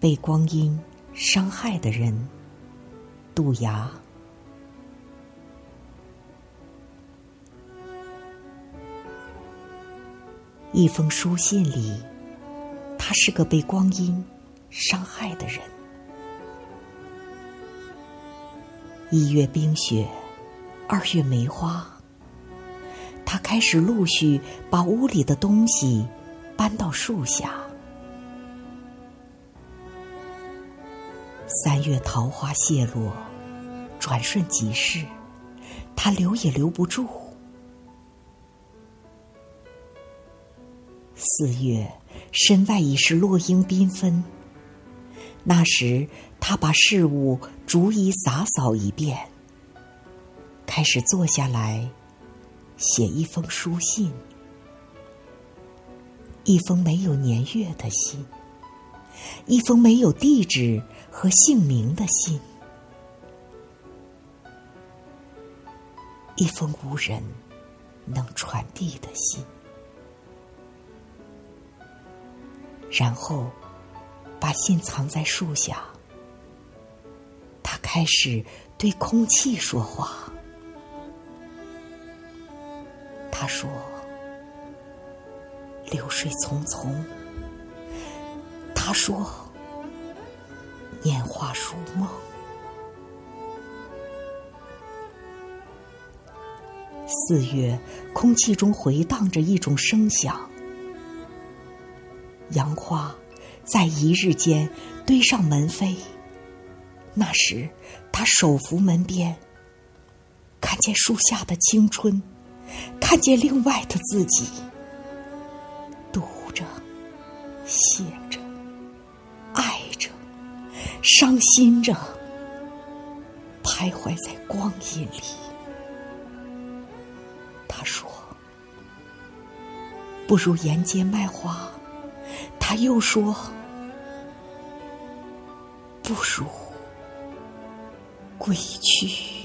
被光阴伤害的人，杜崖。一封书信里，他是个被光阴伤害的人。一月冰雪，二月梅花，他开始陆续把屋里的东西搬到树下。三月桃花谢落，转瞬即逝，他留也留不住。四月，身外已是落英缤纷。那时，他把事物逐一洒扫一遍，开始坐下来写一封书信，一封没有年月的信，一封没有地址和姓名的信，一封无人能传递的信。然后，把信藏在树下。他开始对空气说话。他说：“流水匆匆。”他说：“年华如梦。”四月，空气中回荡着一种声响。杨花在一日间堆上门扉。那时，他手扶门边，看见树下的青春，看见另外的自己，读着、写、伤心着，徘徊在光阴里。他说：“不如沿街卖花。”他又说：“不如归去。”